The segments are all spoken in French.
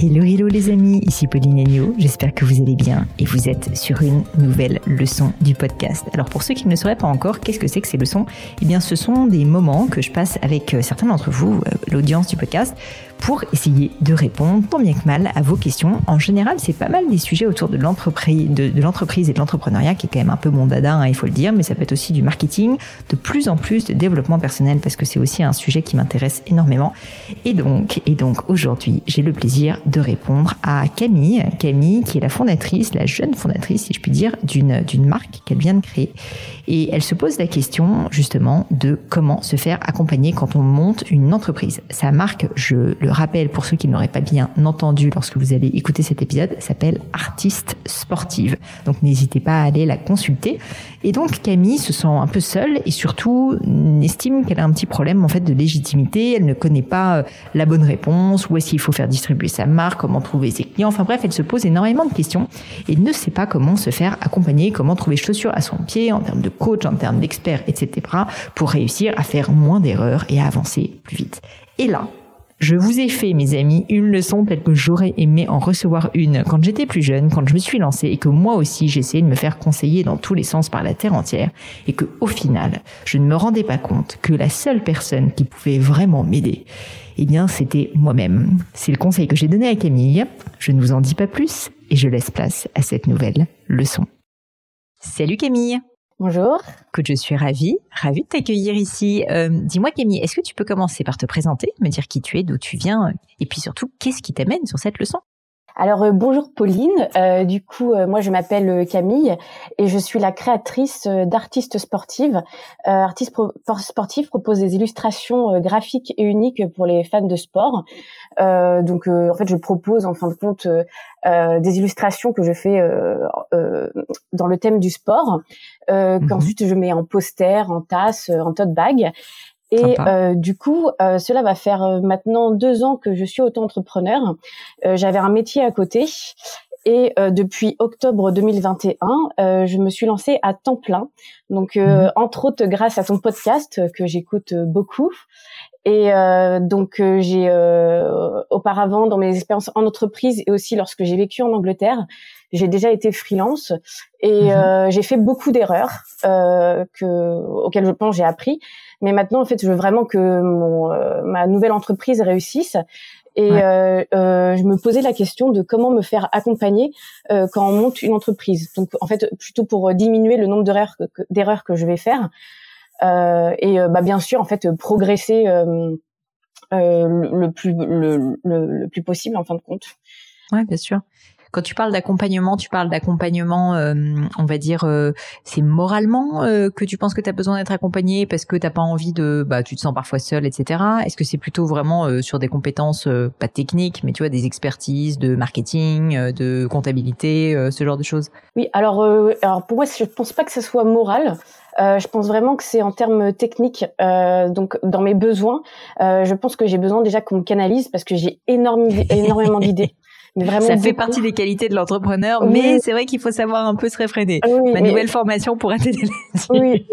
Hello hello les amis, ici Pauline Agneau, j'espère que vous allez bien et vous êtes sur une nouvelle leçon du podcast. Alors pour ceux qui ne le sauraient pas encore, qu'est-ce que c'est que ces leçons? Eh bien ce sont des moments que je passe avec euh, certains d'entre vous, euh, l'audience du podcast, pour essayer de répondre tant bien que mal à vos questions. En général, c'est pas mal des sujets autour de l'entreprise, de, l'entreprise et de l'entrepreneuriat, qui est quand même un peu mon dada, hein, il faut le dire, mais ça peut être aussi du marketing, de plus en plus de développement personnel, parce que c'est aussi un sujet qui m'intéresse énormément. Et donc, et donc aujourd'hui, j'ai le plaisir de répondre à Camille, Camille qui est la fondatrice, la jeune fondatrice, si je puis dire, d'une d'une marque qu'elle vient de créer. Et elle se pose la question justement de comment se faire accompagner quand on monte une entreprise. Sa marque, je le rappelle pour ceux qui n'auraient pas bien entendu lorsque vous allez écouter cet épisode, s'appelle Artiste Sportive. Donc n'hésitez pas à aller la consulter. Et donc Camille se sent un peu seule et surtout estime qu'elle a un petit problème en fait de légitimité. Elle ne connaît pas euh, la bonne réponse, où est-ce qu'il faut faire distribuer sa marque, comment trouver ses clients. Enfin bref, elle se pose énormément de questions et ne sait pas comment se faire accompagner, comment trouver chaussures à son pied en termes de coach, en termes d'expert, etc. pour réussir à faire moins d'erreurs et à avancer plus vite. Et là, je vous ai fait, mes amis, une leçon telle que j'aurais aimé en recevoir une quand j'étais plus jeune, quand je me suis lancée et que moi aussi j'essayais de me faire conseiller dans tous les sens par la terre entière et que au final, je ne me rendais pas compte que la seule personne qui pouvait vraiment m'aider, eh bien, c'était moi-même. C'est le conseil que j'ai donné à Camille. Je ne vous en dis pas plus et je laisse place à cette nouvelle leçon. Salut Camille Bonjour. Que je suis ravie, ravie de t'accueillir ici. Euh, dis-moi Camille, est-ce que tu peux commencer par te présenter, me dire qui tu es, d'où tu viens, et puis surtout, qu'est-ce qui t'amène sur cette leçon? Alors euh, bonjour Pauline, euh, du coup moi je m'appelle Camille et je suis la créatrice d'artistes sportives. Artistes sportifs propose des illustrations graphiques et uniques pour les fans de sport. donc en fait je propose en fin de compte des illustrations que je fais dans le thème du sport, mhm. qu'ensuite je mets en poster, en tasse, en tote bag et euh, du coup, euh, cela va faire euh, maintenant deux ans que je suis auto-entrepreneur. J'avais un métier à côté et depuis octobre 2021, je me suis lancée à temps plein. Donc, mmh entre autres, grâce à ton podcast que j'écoute beaucoup. Et donc, j'ai auparavant, dans mes expériences en entreprise et aussi lorsque j'ai vécu en Angleterre, j'ai déjà été freelance et mmh j'ai fait beaucoup d'erreurs que auxquelles je pense j'ai appris. Mais maintenant, en fait, je veux vraiment que mon, euh, ma nouvelle entreprise réussisse. Et euh, euh, je me posais la question de comment me faire accompagner euh, quand on monte une entreprise. Donc, en fait, plutôt pour diminuer le nombre d'erreurs que, d'erreurs que je vais faire. Euh, et bah, bien sûr, en fait, progresser le plus le, plus possible en fin de compte. Ouais, bien sûr. Quand tu parles d'accompagnement, tu parles d'accompagnement, euh, on va dire, euh, c'est moralement euh, que tu penses que tu as besoin d'être accompagné parce que t'as pas envie de, bah, tu te sens parfois seul, etc. Est-ce que c'est plutôt vraiment sur des compétences, pas techniques, mais tu vois, des expertises de marketing, de comptabilité, ce genre de choses? Oui, alors, alors pour moi, je pense pas que ce soit moral. Euh, je pense vraiment que c'est en termes techniques, euh, donc dans mes besoins. Euh, je pense que j'ai besoin déjà qu'on me canalise parce que j'ai énormément d'idées. Ça fait partie des qualités de l'entrepreneur, mais c'est vrai qu'il faut savoir un peu se réfréner. Ma nouvelle formation pourra t'aider Oui,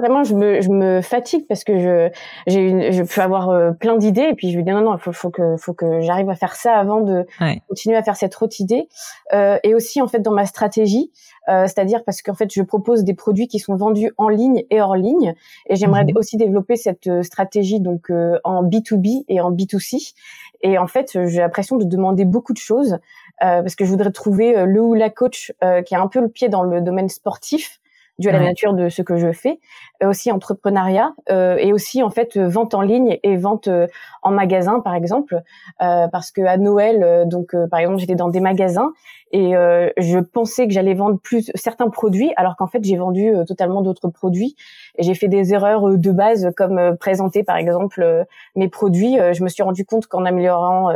vraiment, je me, je me fatigue parce que je, j'ai je peux avoir euh, plein d'idées et puis je me dis non, non, il faut, faut que, faut que j'arrive à faire ça avant de continuer à faire cette autre idée. Euh, et aussi, en fait, dans ma stratégie, c'est-à-dire parce qu'en fait, je propose des produits qui sont vendus en ligne et hors ligne, et j'aimerais mhm. aussi développer cette stratégie donc en B2B et en B2C. Et en fait, j'ai l'impression de demander beaucoup de choses parce que je voudrais trouver le ou la coach qui a un peu le pied dans le domaine sportif dû à la nature de ce que je fais, euh, aussi entrepreneuriat euh, et aussi en fait vente en ligne et vente euh, en magasin par exemple, parce que à Noël donc par exemple j'étais dans des magasins et je pensais que j'allais vendre plus certains produits alors qu'en fait j'ai vendu totalement d'autres produits. Et j'ai fait des erreurs de base comme présenter par exemple mes produits. je me suis rendu compte qu'en améliorant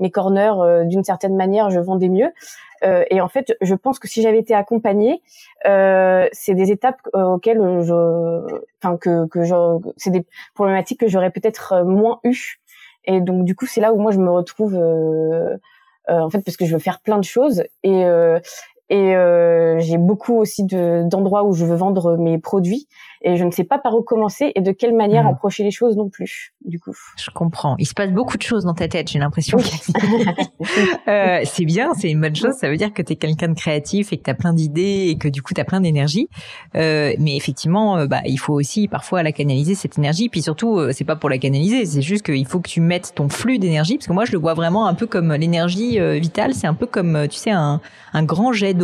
mes corners d'une certaine manière je vendais mieux. euh, et en fait, je pense que si j'avais été accompagnée, euh, c'est des étapes euh, auxquelles je, enfin que que je, c'est des problématiques que j'aurais peut-être moins eues. Et donc du coup, c'est là où moi je me retrouve. en fait, parce que je veux faire plein de choses et et euh, j'ai beaucoup aussi d'endroits où je veux vendre mes produits et je ne sais pas par où commencer et de quelle manière hmm. approcher les choses non plus. Du coup, je comprends. Il se passe beaucoup de choses dans ta tête. J'ai l'impression. euh, c'est bien, c'est une bonne chose. Ça veut dire que tu es quelqu'un de créatif et que tu as plein d'idées et que du coup tu as plein d'énergie. Euh, mais effectivement, euh, bah, il faut aussi parfois la canaliser cette énergie. Puis surtout, c'est pas pour la canaliser, c'est juste qu'il faut que tu mettes ton flux d'énergie parce que moi je le vois vraiment un peu comme l'énergie vitale. C'est un peu comme tu sais un, un grand jet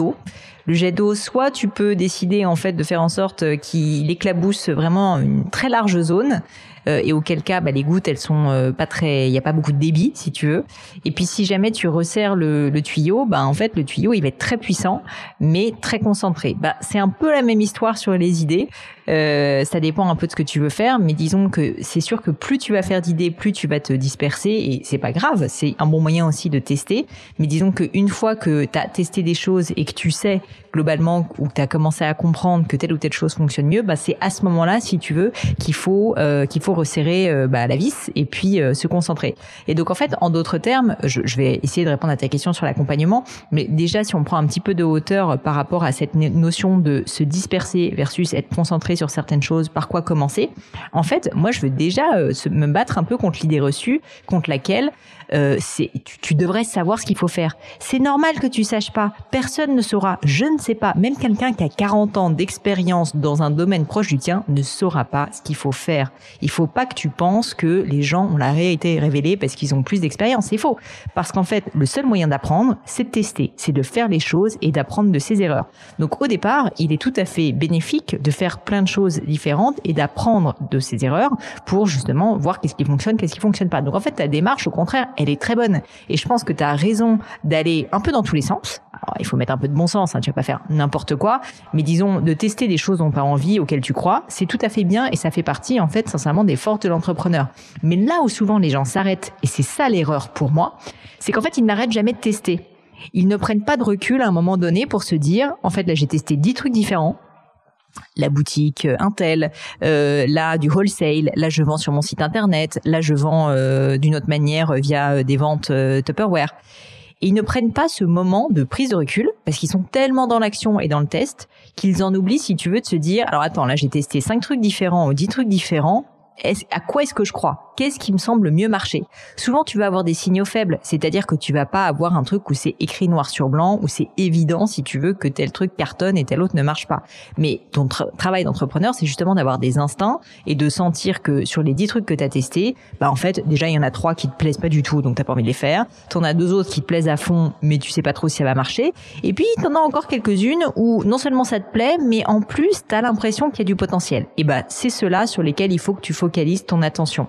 le jet d'eau, soit tu peux décider en fait de faire en sorte qu'il éclabousse vraiment une très large zone euh, et auquel cas bah, les gouttes elles sont euh, pas très, il y a pas beaucoup de débit si tu veux. Et puis si jamais tu resserres le, tuyau, bah en fait le tuyau il va être très puissant mais très concentré. Bah c'est un peu la même histoire sur les idées. Euh, ça dépend un peu de ce que tu veux faire, mais disons que c'est sûr que plus tu vas faire d'idées, plus tu vas te disperser et c'est pas grave, c'est un bon moyen aussi de tester. Mais disons qu'une fois que tu as testé des choses et que tu sais globalement ou tu as commencé à comprendre que telle ou telle chose fonctionne mieux, bah c'est à ce moment-là, si tu veux, qu'il faut euh, qu'il faut resserrer euh, bah, la vis et puis se concentrer. Et donc en fait, en d'autres termes, je, vais essayer de répondre à ta question sur l'accompagnement, mais déjà si on prend un petit peu de hauteur par rapport à cette notion de se disperser versus être concentré sur certaines choses, par quoi commencer. En fait, moi, je veux déjà euh, me battre un peu contre l'idée reçue, contre laquelle euh, c'est tu, devrais savoir ce qu'il faut faire. C'est normal que tu saches pas. Personne ne saura. Je ne sais pas. Même quelqu'un qui a 40 ans d'expérience dans un domaine proche du tien ne saura pas ce qu'il faut faire. Il faut pas que tu penses que les gens ont la réalité révélée parce qu'ils ont plus d'expérience. C'est faux. Parce qu'en fait, le seul moyen d'apprendre, c'est de tester, c'est de faire les choses et d'apprendre de ses erreurs. Donc au départ, il est tout à fait bénéfique de faire plein de choses différentes et d'apprendre de ses erreurs pour justement voir qu'est-ce qui fonctionne, qu'est-ce qui fonctionne pas. Donc en fait, ta démarche, au contraire, elle est très bonne. Et je pense que tu as raison d'aller un peu dans tous les sens. Il faut mettre un peu de bon sens, hein, tu vas pas faire n'importe quoi, mais disons de tester des choses dont tu as envie, auxquelles tu crois, c'est tout à fait bien et ça fait partie en fait sincèrement des forces de l'entrepreneur. Mais là où souvent les gens s'arrêtent, et c'est ça l'erreur pour moi, c'est qu'en fait ils n'arrêtent jamais de tester. Ils ne prennent pas de recul à un moment donné pour se dire, en fait là j'ai testé 10 trucs différents, la boutique euh, Intel, euh, là du wholesale, là je vends sur mon site internet, là je vends euh, d'une autre manière via des ventes Tupperware. Et ils ne prennent pas ce moment de prise de recul parce qu'ils sont tellement dans l'action et dans le test qu'ils en oublient, si tu veux, de se dire alors attends là j'ai testé cinq trucs différents ou dix trucs différents. à quoi est-ce que je crois? Qu'est-ce qui me semble mieux marcher Souvent, tu vas avoir des signaux faibles, c'est-à-dire que tu vas pas avoir un truc où c'est écrit noir sur blanc, où c'est évident, si tu veux, que tel truc cartonne et tel autre ne marche pas. Mais ton travail d'entrepreneur, c'est justement d'avoir des instincts et de sentir que sur les 10 trucs que tu as testés, bah en fait, déjà, il y en a trois qui te plaisent pas du tout, donc t'as pas envie de les faire. T'en as deux autres qui te plaisent à fond, mais tu sais pas trop si ça va marcher. Et puis, t'en as encore quelques-unes où non seulement ça te plaît, mais en plus, t'as l'impression qu'il y a du potentiel. Et bah, c'est cela sur lesquels il faut que tu focalises ton attention.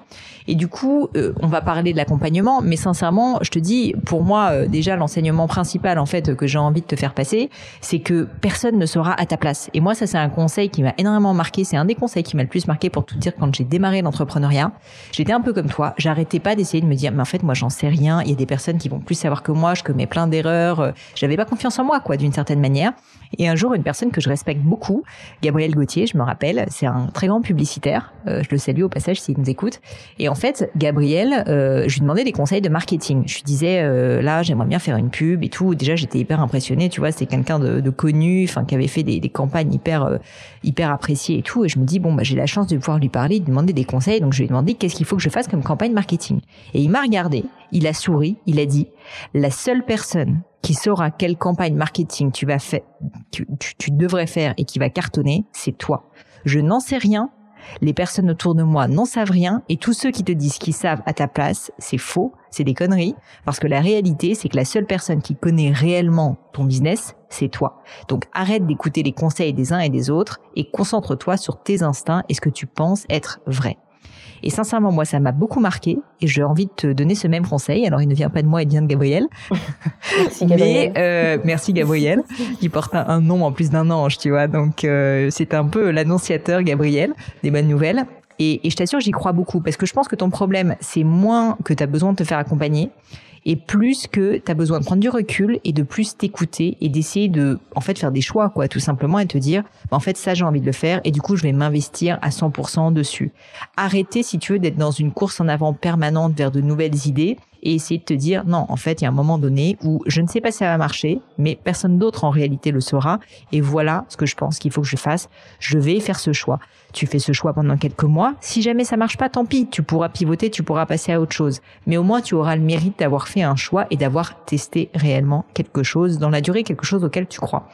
Et du coup, euh, on va parler de l'accompagnement, mais sincèrement, je te dis, pour moi, euh, déjà l'enseignement principal en fait que j'ai envie de te faire passer, c'est que personne ne sera à ta place. Et moi, ça c'est un conseil qui m'a énormément marqué. C'est un des conseils qui m'a le plus marqué pour tout dire quand j'ai démarré l'entrepreneuriat. J'étais un peu comme toi. J'arrêtais pas d'essayer de me dire, mais en fait, moi, j'en sais rien. Il y a des personnes qui vont plus savoir que moi. Je commets plein d'erreurs. Euh, j'avais pas confiance en moi, quoi, d'une certaine manière. Et un jour, une personne que je respecte beaucoup, Gabriel Gauthier, je me rappelle, c'est un très grand publicitaire. je le salue au passage s'il nous écoute. Et fait, Gabriel, euh, je lui demandais des conseils de marketing. Je lui disais, euh, là, j'aimerais bien faire une pub et tout. Déjà, j'étais hyper impressionnée, tu vois, c'était quelqu'un de, de, connu, enfin, qui avait fait des, des campagnes hyper, euh, hyper appréciées et tout. Et je me dis, bon, bah, j'ai la chance de pouvoir lui parler, de lui demander des conseils. Donc, je lui ai demandé qu'est-ce qu'il faut que je fasse comme campagne marketing? Et il m'a regardé, il a souri, il a dit, la seule personne qui saura quelle campagne marketing tu vas faire, tu, tu devrais faire et qui va cartonner, c'est toi. Je n'en sais rien, les personnes autour de moi n'en savent rien et tous ceux qui te disent qu'ils savent à ta place, c'est faux, c'est des conneries parce que la réalité, c'est que la seule personne qui connaît réellement ton business, c'est toi. Donc arrête d'écouter les conseils des uns et des autres et concentre-toi sur tes instincts et ce que tu penses être vrai. Et sincèrement, moi, ça m'a beaucoup marqué et j'ai envie de te donner ce même conseil. Alors, il ne vient pas de moi, il vient de Gabriel. merci Gabriel. Mais euh, merci Gabriel, qui porte un, nom en plus d'un ange, tu vois. Donc, euh, c'est un peu l'annonciateur Gabriel des bonnes nouvelles. Et, et je t'assure, j'y crois beaucoup parce que je pense que ton problème, c'est moins que tu as besoin de te faire accompagner et plus que tu as besoin de prendre du recul et de plus t'écouter et d'essayer de en fait faire des choix quoi tout simplement et te dire bah, en fait ça j'ai envie de le faire et du coup je vais m'investir à 100% dessus. Arrêter si tu veux d'être dans une course en avant permanente vers de nouvelles idées et essayer de te dire non, en fait, il y a un moment donné où je ne sais pas si ça va marcher, mais personne d'autre en réalité le saura. Et voilà ce que je pense qu'il faut que je fasse. Je vais faire ce choix. Tu fais ce choix pendant quelques mois. Si jamais ça marche pas, tant pis. Tu pourras pivoter, tu pourras passer à autre chose. Mais au moins, tu auras le mérite d'avoir fait un choix et d'avoir testé réellement quelque chose dans la durée, quelque chose auquel tu crois.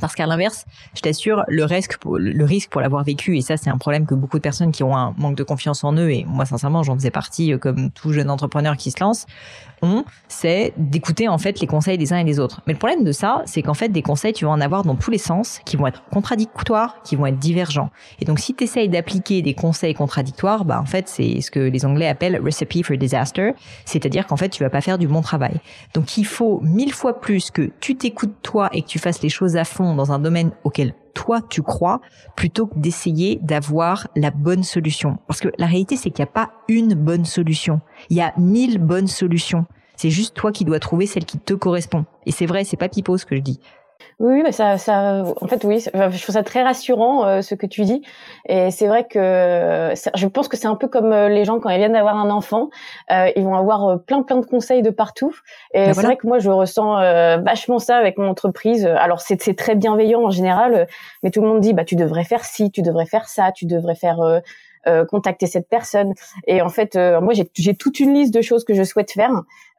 Parce qu'à l'inverse, je t'assure, le risque, pour, le l'avoir vécu, et ça c'est un problème que beaucoup de personnes qui ont un manque de confiance en eux, et moi sincèrement j'en faisais partie euh, comme tout jeune entrepreneur qui se lance, ont, c'est d'écouter en fait les conseils des uns et des autres. Mais le problème de ça, c'est qu'en fait des conseils, tu vas en avoir dans tous les sens, qui vont être contradictoires, qui vont être divergents. Et donc si tu essayes d'appliquer des conseils contradictoires, bah en fait c'est ce que les Anglais appellent recipe for disaster, c'est-à-dire qu'en fait tu vas pas faire du bon travail. Donc il faut mille fois plus que tu t'écoutes toi et que tu fasses les choses à fond dans un domaine auquel toi tu crois plutôt que d'essayer d'avoir la bonne solution. Parce que la réalité c'est qu'il n'y a pas une bonne solution. Il y a mille bonnes solutions. C'est juste toi qui dois trouver celle qui te correspond. Et c'est vrai, c'est pas pipeau ce que je dis. Oui, mais ça, ça, en fait, oui, je trouve ça très rassurant euh, ce que tu dis. Et c'est vrai que je pense que c'est un peu comme euh, les gens quand ils viennent d'avoir un enfant, euh, ils vont avoir euh, plein plein de conseils de partout. Et ben c'est vrai que moi, je ressens vachement ça avec mon entreprise. Alors c'est c'est très bienveillant en général, mais tout le monde dit bah tu devrais faire ci, tu devrais faire ça, tu devrais faire euh, contacter cette personne. Et en fait, moi, j'ai toute une liste de choses que je souhaite faire.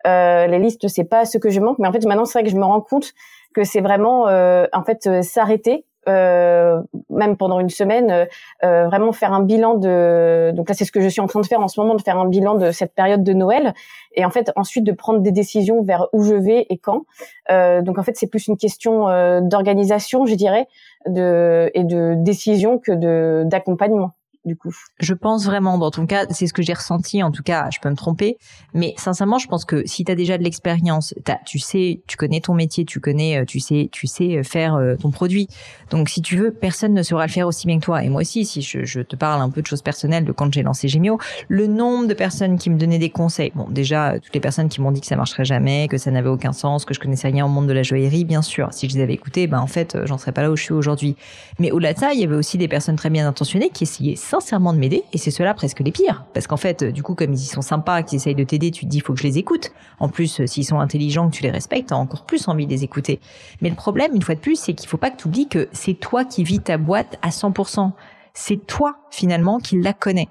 Euh, les listes, c'est pas ce que je manque, mais en fait, maintenant, c'est vrai que je me rends compte que c'est vraiment euh, en fait euh, s'arrêter euh, même pendant une semaine, vraiment faire un bilan de. Donc là, c'est ce que je suis en train de faire en ce moment, de faire un bilan de cette période de Noël, et en fait ensuite de prendre des décisions vers où je vais et quand. Donc en fait, c'est plus une question d'organisation, je dirais, de et de décision que de d'accompagnement du coup. Je pense vraiment, dans ton cas, c'est ce que j'ai ressenti, en tout cas, je peux me tromper, mais sincèrement, je pense que si tu as déjà de l'expérience, tu sais, tu connais ton métier, tu connais, euh, tu sais, tu sais euh, faire euh, ton produit. Donc, si tu veux, personne ne saura le faire aussi bien que toi. Et moi aussi, si je, te parle un peu de choses personnelles de quand j'ai lancé Gemio, le nombre de personnes qui me donnaient des conseils, bon, déjà, toutes les personnes qui m'ont dit que ça marcherait jamais, que ça n'avait aucun sens, que je connaissais rien au monde de la joaillerie, bien sûr, si je les avais écoutés, ben, en fait, j'en serais pas là où je suis aujourd'hui. Mais au-delà de ça, il y avait aussi des personnes très bien intentionnées qui essayaient sincèrement de m'aider et c'est cela presque les pires. Parce qu'en fait du coup comme ils sont sympas qu'ils essayent de t'aider tu te dis faut que je les écoute. En plus euh, s'ils sont intelligents que tu les respectes t'as encore plus envie de les écouter. Mais le problème une fois de plus c'est qu'il faut pas que tu oublies que c'est toi qui vis ta boîte à 100% c'est toi finalement qui la connais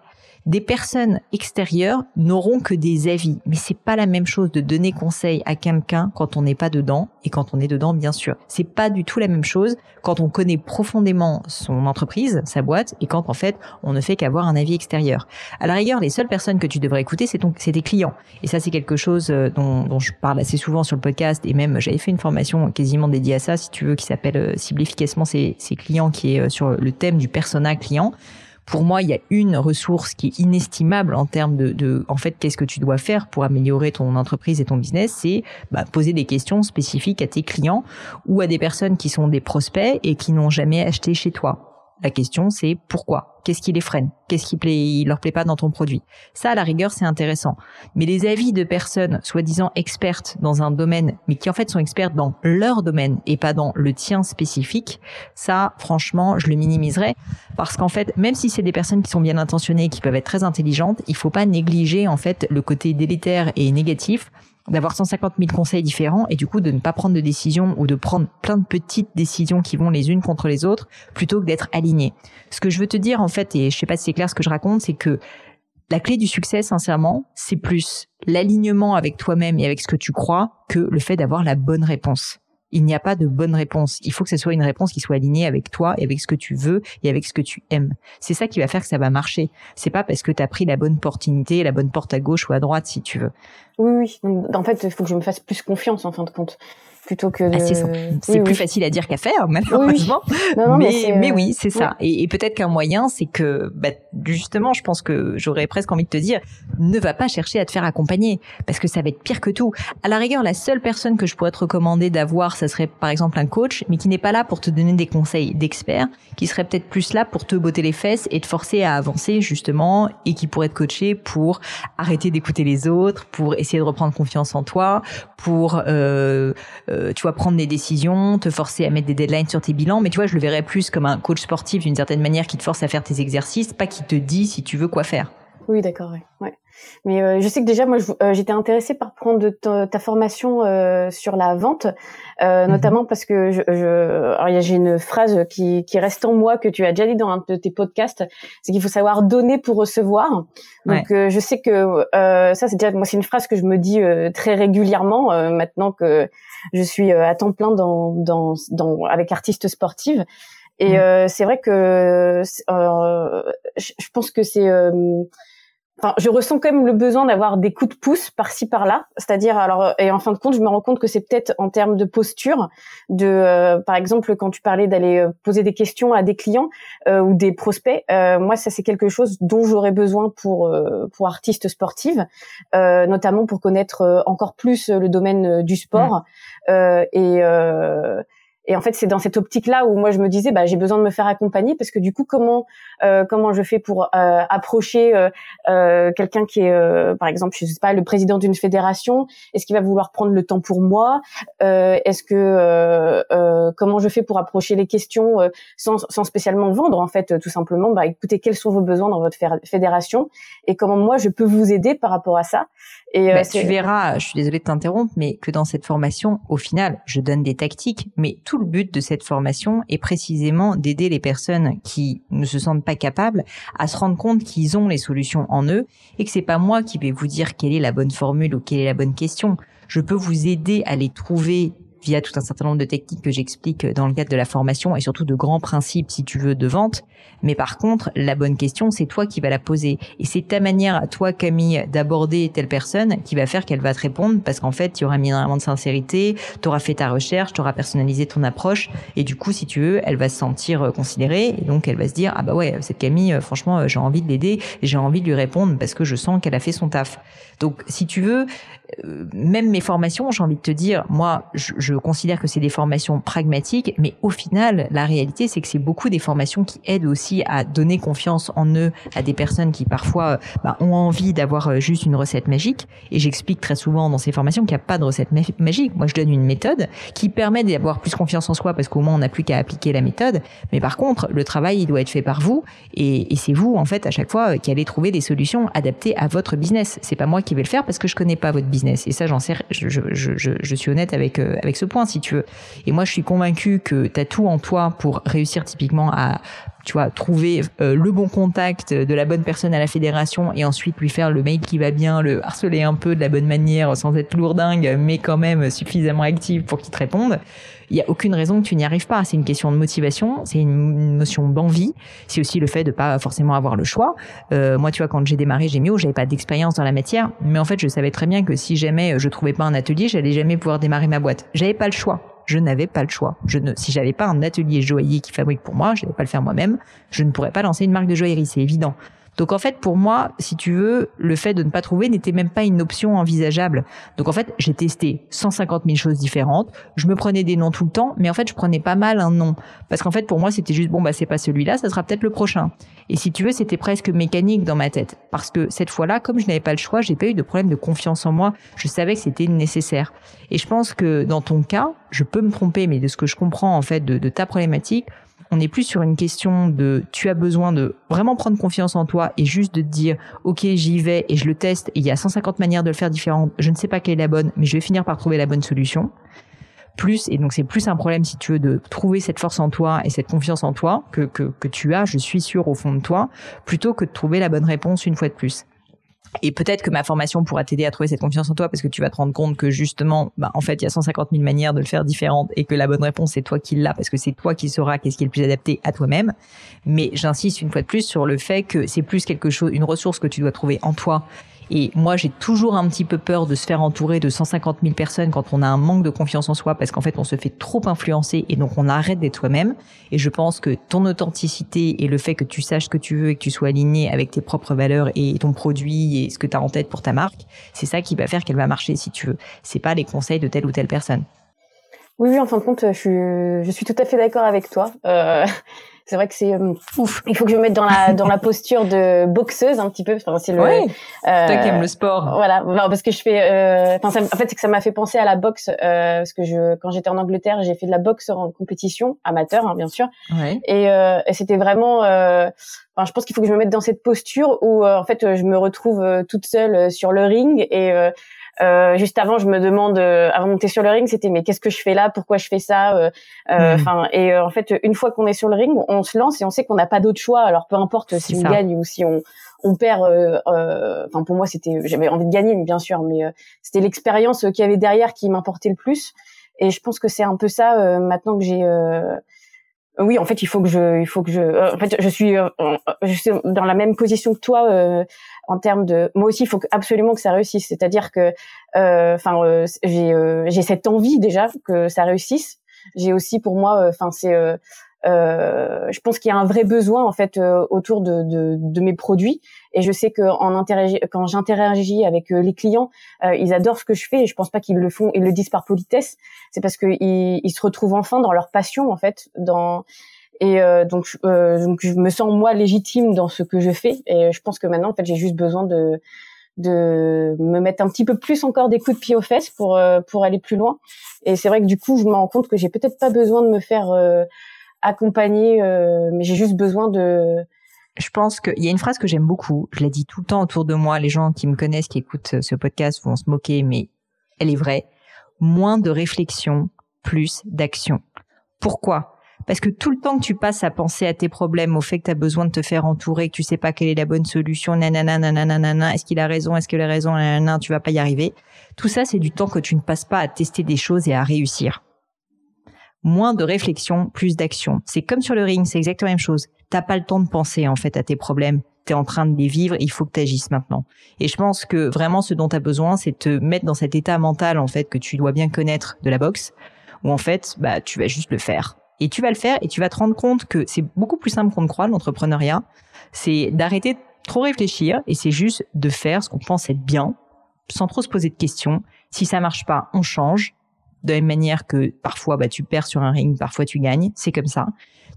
des personnes extérieures n'auront que des avis, mais c'est pas la même chose de donner conseil à quelqu'un quand on n'est pas dedans et quand on est dedans, bien sûr. C'est pas du tout la même chose quand on connaît profondément son entreprise, sa boîte, et quand en fait on ne fait qu'avoir un avis extérieur. À la rigueur, les seules personnes que tu devrais écouter, c'est c'est tes clients. Et ça, c'est quelque chose euh, dont, dont, je parle assez souvent sur le podcast, et même j'avais fait une formation quasiment dédiée à ça, si tu veux, qui s'appelle euh, Cibler efficacement ses, ses clients, qui est euh, sur le thème du persona client pour moi, il y a une ressource qui est inestimable en termes de, en fait, qu'est-ce que tu dois faire pour améliorer ton entreprise et ton business, c'est bah, poser des questions spécifiques à tes clients ou à des personnes qui sont des prospects et qui n'ont jamais acheté chez toi La question, c'est pourquoi? Qu'est-ce qui les freine? Qu'est-ce qui plaît, leur plaît pas dans ton produit? Ça, à la rigueur, c'est intéressant. Mais les avis de personnes soi-disant expertes dans un domaine, mais qui en fait sont expertes dans leur domaine et pas dans le tien spécifique, ça, franchement, je le minimiserais. Parce qu'en fait, même si c'est des personnes qui sont bien intentionnées, qui peuvent être très intelligentes, il faut pas négliger en fait le côté délétère et négatif d'avoir 150 000 conseils différents et du coup de ne pas prendre de décision ou de prendre plein de petites décisions qui vont les unes contre les autres plutôt que d'être aligné. Ce que je veux te dire en fait, et je sais pas si c'est clair ce que je raconte, c'est que la clé du succès, sincèrement, c'est plus l'alignement avec toi-même et avec ce que tu crois que le fait d'avoir la bonne réponse il n'y a pas de bonne réponse. Il faut que ce soit une réponse qui soit alignée avec toi et avec ce que tu veux et avec ce que tu aimes. C'est ça qui va faire que ça va marcher. C'est pas parce que tu as pris la bonne opportunité, la bonne porte à gauche ou à droite si tu veux. Oui, oui. En fait, il faut que je me fasse plus confiance en fin de compte plutôt que ah, c'est plus facile à dire qu'à faire malheureusement. Mais, mais, oui c'est ça. Et, peut-être qu'un moyen c'est que bah, justement je pense que j'aurais presque envie de te dire ne va pas chercher à te faire accompagner parce que ça va être pire que tout. À la rigueur la seule personne que je pourrais te recommander d'avoir ça serait par exemple un coach mais qui n'est pas là pour te donner des conseils d'expert qui serait peut-être plus là pour te botter les fesses et te forcer à avancer justement et qui pourrait te coacher pour arrêter d'écouter les autres pour essayer de reprendre confiance en toi pour euh, euh, tu vois prendre des décisions, te forcer à mettre des deadlines sur tes bilans, mais tu vois, je le verrais plus comme un coach sportif d'une certaine manière qui te force à faire tes exercices, pas qui te dit si tu veux quoi faire. Oui, d'accord, ouais. Mais euh, je sais que déjà, moi, euh, j'étais intéressée par prendre de ta, formation euh, sur la vente, euh, mhm. notamment parce que je, je j'ai une phrase qui, qui reste en moi que tu as déjà dit dans un de tes podcasts, c'est qu'il faut savoir donner pour recevoir. Donc, je sais que ça, c'est déjà moi, c'est une phrase que je me dis très régulièrement maintenant que je suis à temps plein dans, dans, dans avec artistes sportives. Et mhm. c'est vrai que je pense que c'est enfin, je ressens quand même le besoin d'avoir des coups de pouce par-ci par-là. C'est-à-dire, alors, et en fin de compte, je me rends compte que c'est peut-être en termes de posture, de, euh, par exemple, quand tu parlais d'aller euh, poser des questions à des clients euh, ou des prospects, moi, ça c'est quelque chose dont j'aurais besoin pour pour artistes sportives, notamment pour connaître encore plus le domaine du sport mmh. et et en fait, c'est dans cette optique-là où moi je me disais, bah, j'ai besoin de me faire accompagner parce que du coup, comment euh, comment je fais pour euh, approcher euh, quelqu'un qui est, par exemple, je sais pas, le président d'une fédération? Est-ce qu'il va vouloir prendre le temps pour moi? Est-ce que comment je fais pour approcher les questions sans, sans spécialement vendre en fait, tout simplement? Bah, écoutez, quels sont vos besoins dans votre fédération? Et comment moi je peux vous aider par rapport à ça? Et bah, tu verras, je suis désolée de t'interrompre, mais que dans cette formation, au final, je donne des tactiques, mais tout le but de cette formation est précisément d'aider les personnes qui ne se sentent pas capables à se rendre compte qu'ils ont les solutions en eux et que c'est pas moi qui vais vous dire quelle est la bonne formule ou quelle est la bonne question. Je peux vous aider à les trouver via tout un certain nombre de techniques que j'explique dans le cadre de la formation et surtout de grands principes, si tu veux, de vente. Mais par contre, la bonne question, c'est toi qui vas la poser. Et c'est ta manière à toi, Camille, d'aborder telle personne qui va faire qu'elle va te répondre parce qu'en fait, tu auras mis énormément de sincérité, tu auras fait ta recherche, tu auras personnalisé ton approche et du coup, si tu veux, elle va se sentir euh, considérée et donc elle va se dire, ah bah ouais, cette Camille, euh, franchement, euh, j'ai envie de l'aider et j'ai envie de lui répondre parce que je sens qu'elle a fait son taf. Donc, si tu veux, même mes formations, j'ai envie de te dire, moi, je considère que c'est des formations pragmatiques, mais au final, la réalité, c'est que c'est beaucoup des formations qui aident aussi à donner confiance en eux à des personnes qui parfois bah, ont envie d'avoir euh, juste une recette magique. Et j'explique très souvent dans ces formations qu'il n'y a pas de recette magique. Moi, je donne une méthode qui permet d'avoir plus confiance en soi parce qu'au moins on n'a plus qu'à appliquer la méthode. Mais par contre, le travail, il doit être fait par vous, et, c'est vous, en fait, à chaque fois, qui allez trouver des solutions adaptées à votre business. C'est pas moi qui vais le faire parce que je connais pas votre business et ça, j'en sais, je, je, je, je, suis honnête avec, euh, avec point, si tu veux. Et moi, je suis convaincue que tu as tout en toi pour réussir typiquement à tu vois, trouver euh, le bon contact de la bonne personne à la fédération et ensuite lui faire le mail qui va bien, le harceler un peu de la bonne manière sans être lourdingue, mais quand même suffisamment active pour qu'il te réponde il y a aucune raison que tu n'y arrives pas. C'est une question de motivation, c'est une notion d'envie, c'est aussi le fait de pas forcément avoir le choix. Euh, moi, tu vois, quand j'ai démarré Gémio, j'avais pas d'expérience dans la matière, mais en fait, je savais très bien que si jamais je trouvais pas un atelier, j'allais jamais pouvoir démarrer ma boîte. J'avais pas le choix je n'avais pas le choix. Je ne, si j'avais pas un atelier joaillier qui fabrique pour moi, je n'allais pas le faire moi-même, je ne pourrais pas lancer une marque de joaillerie, c'est évident. Donc en fait, pour moi, si tu veux, le fait de ne pas trouver n'était même pas une option envisageable. Donc en fait, j'ai testé 150 000 choses différentes. Je me prenais des noms tout le temps, mais en fait, je prenais pas mal un nom parce qu'en fait, pour moi, c'était juste bon bah c'est pas celui-là, ça sera peut-être le prochain. Et si tu veux, c'était presque mécanique dans ma tête parce que cette fois-là, comme je n'avais pas le choix, j'ai pas eu de problème de confiance en moi. Je savais que c'était nécessaire. Et je pense que dans ton cas, je peux me tromper, mais de ce que je comprends en fait de, de ta problématique, on est plus sur une question de tu as besoin de vraiment prendre confiance en toi et juste de te dire ok j'y vais et je le teste et il y a 150 manières de le faire différentes. Je ne sais pas quelle est la bonne, mais je vais finir par trouver la bonne solution. Plus et donc c'est plus un problème si tu veux de trouver cette force en toi et cette confiance en toi que que, que tu as, je suis sûr au fond de toi, plutôt que de trouver la bonne réponse une fois de plus. Et peut-être que ma formation pourra t'aider à trouver cette confiance en toi parce que tu vas te rendre compte que justement, bah, en fait, il y a 150 000 manières de le faire différentes et que la bonne réponse, c'est toi qui l'as parce que c'est toi qui sauras qu'est-ce qui est le plus adapté à toi-même. Mais j'insiste une fois de plus sur le fait que c'est plus quelque chose, une ressource que tu dois trouver en toi et moi, j'ai toujours un petit peu peur de se faire entourer de 150 000 personnes quand on a un manque de confiance en soi, parce qu'en fait, on se fait trop influencer et donc on arrête d'être soi-même. Et je pense que ton authenticité et le fait que tu saches ce que tu veux et que tu sois aligné avec tes propres valeurs et ton produit et ce que tu as en tête pour ta marque, c'est ça qui va faire qu'elle va marcher si tu veux. C'est pas les conseils de telle ou telle personne. Oui, oui, en fin de compte, je suis, je suis tout à fait d'accord avec toi. Euh, c'est vrai que c'est euh, ouf. Il faut que je me mette dans la dans la posture de boxeuse un petit peu. Enfin, c'est le. Ouais. Euh, Toi qui aimes le sport. Voilà, parce que je fais. Euh, en fait, c'est que ça m'a fait penser à la boxe euh, parce que je quand j'étais en Angleterre, j'ai fait de la boxe en compétition amateur, hein, bien sûr. Ouais. Et, euh, et c'était vraiment. Enfin, je pense qu'il faut que je me mette dans cette posture où en fait je me retrouve toute seule sur le ring et euh, juste avant, je me demande, euh, avant de monter sur le ring, c'était mais qu'est-ce que je fais là? Pourquoi je fais ça? Euh, euh, hmm. Enfin, et en fait, une fois qu'on est sur le ring, on se lance et on sait qu'on n'a pas d'autre choix. Alors peu importe si on gagne ou si on on perd. Enfin, pour moi, c'était, j'avais envie de gagner, bien sûr, mais c'était l'expérience qu'il y avait derrière qui m'importait le plus. Et je pense que c'est un peu ça maintenant que j'ai oui, en fait, il faut que je, il faut que je, en fait, je suis, je suis dans la même position que toi euh, en termes de moi aussi il faut absolument que ça réussisse. C'est-à-dire que euh, enfin euh, j'ai euh, j'ai cette envie déjà que ça réussisse. J'ai aussi pour moi enfin c'est je pense qu'il y a un vrai besoin en fait autour de, de, de, mes produits et je sais que en quand j'interagis avec les clients ils adorent ce que je fais et je pense pas qu'ils le font ils le disent par politesse c'est parce qu'ils ils se retrouvent enfin dans leur passion en fait dans et euh, donc, euh, donc, je me sens moi légitime dans ce que je fais. Et je pense que maintenant, en fait, j'ai juste besoin de de me mettre un petit peu plus encore des coups de pied aux fesses pour euh, pour aller plus loin. Et c'est vrai que du coup, je me rends compte que j'ai peut-être pas besoin de me faire euh, accompagner, mais j'ai juste besoin de je pense qu'il y a une phrase que j'aime beaucoup. Je la dis tout le temps autour de moi. Les gens qui me connaissent, qui écoutent ce podcast vont se moquer, mais elle est vraie. Moins de réflexion, plus d'action. Pourquoi? Parce que tout le temps que tu passes à penser à tes problèmes, au fait que tu as besoin de te faire entourer, que tu sais pas quelle est la bonne solution, nanana, nanana, est-ce qu'il a raison, est-ce qu'il a raison, nanana, tu vas pas y arriver. Tout ça, c'est du temps que tu ne passes pas à tester des choses et à réussir. Moins de réflexion, plus d'action. C'est comme sur le ring, c'est exactement la même chose. T'as pas le temps de penser, en fait, à tes problèmes. Tu es en train de les vivre, il faut que tu maintenant. Et je pense que vraiment ce dont tu as besoin, c'est te mettre dans cet état mental en fait que tu dois bien connaître de la boxe où en fait, bah tu vas juste le faire. Et tu vas le faire et tu vas te rendre compte que c'est beaucoup plus simple qu'on ne croit, l'entrepreneuriat. C'est d'arrêter de trop réfléchir et c'est juste de faire ce qu'on pense être bien, sans trop se poser de questions. Si ça marche pas, on change. De la même manière que parfois bah, tu perds sur un ring, parfois tu gagnes, c'est comme ça.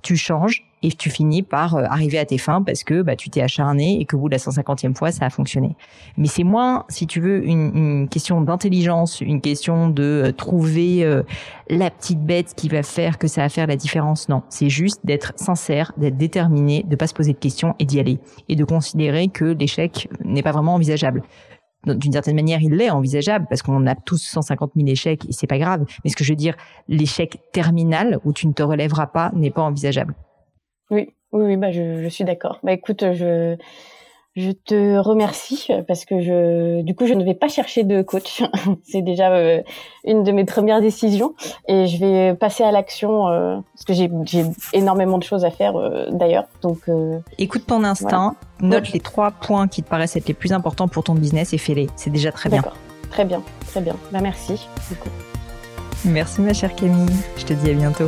Tu changes et tu finis par euh, arriver à tes fins parce que bah, tu t'es acharné et que au bout de la 150e fois, ça a fonctionné. Mais c'est moins, si tu veux, une, une question d'intelligence, une question de euh, trouver euh, la petite bête qui va faire que ça va faire la différence. Non, c'est juste d'être sincère, d'être déterminé, de pas se poser de questions et d'y aller. Et de considérer que l'échec n'est pas vraiment envisageable d'une certaine manière, il l'est envisageable parce qu'on a tous 150 000 échecs et c'est pas grave. Mais ce que je veux dire, l'échec terminal où tu ne te relèveras pas n'est pas envisageable. Oui, oui, oui bah je, je suis d'accord. Bah écoute, je je te remercie parce que je, du coup, je ne vais pas chercher de coach. C'est déjà euh, une de mes premières décisions et je vais passer à l'action euh, parce que j'ai énormément de choses à faire euh, d'ailleurs. Donc, écoute ton instinct, note les trois points qui te paraissent être les plus importants pour ton business et fais-les. C'est déjà très bien. Très bien, très bien. Bah merci. Merci ma chère Camille. Je te dis à bientôt.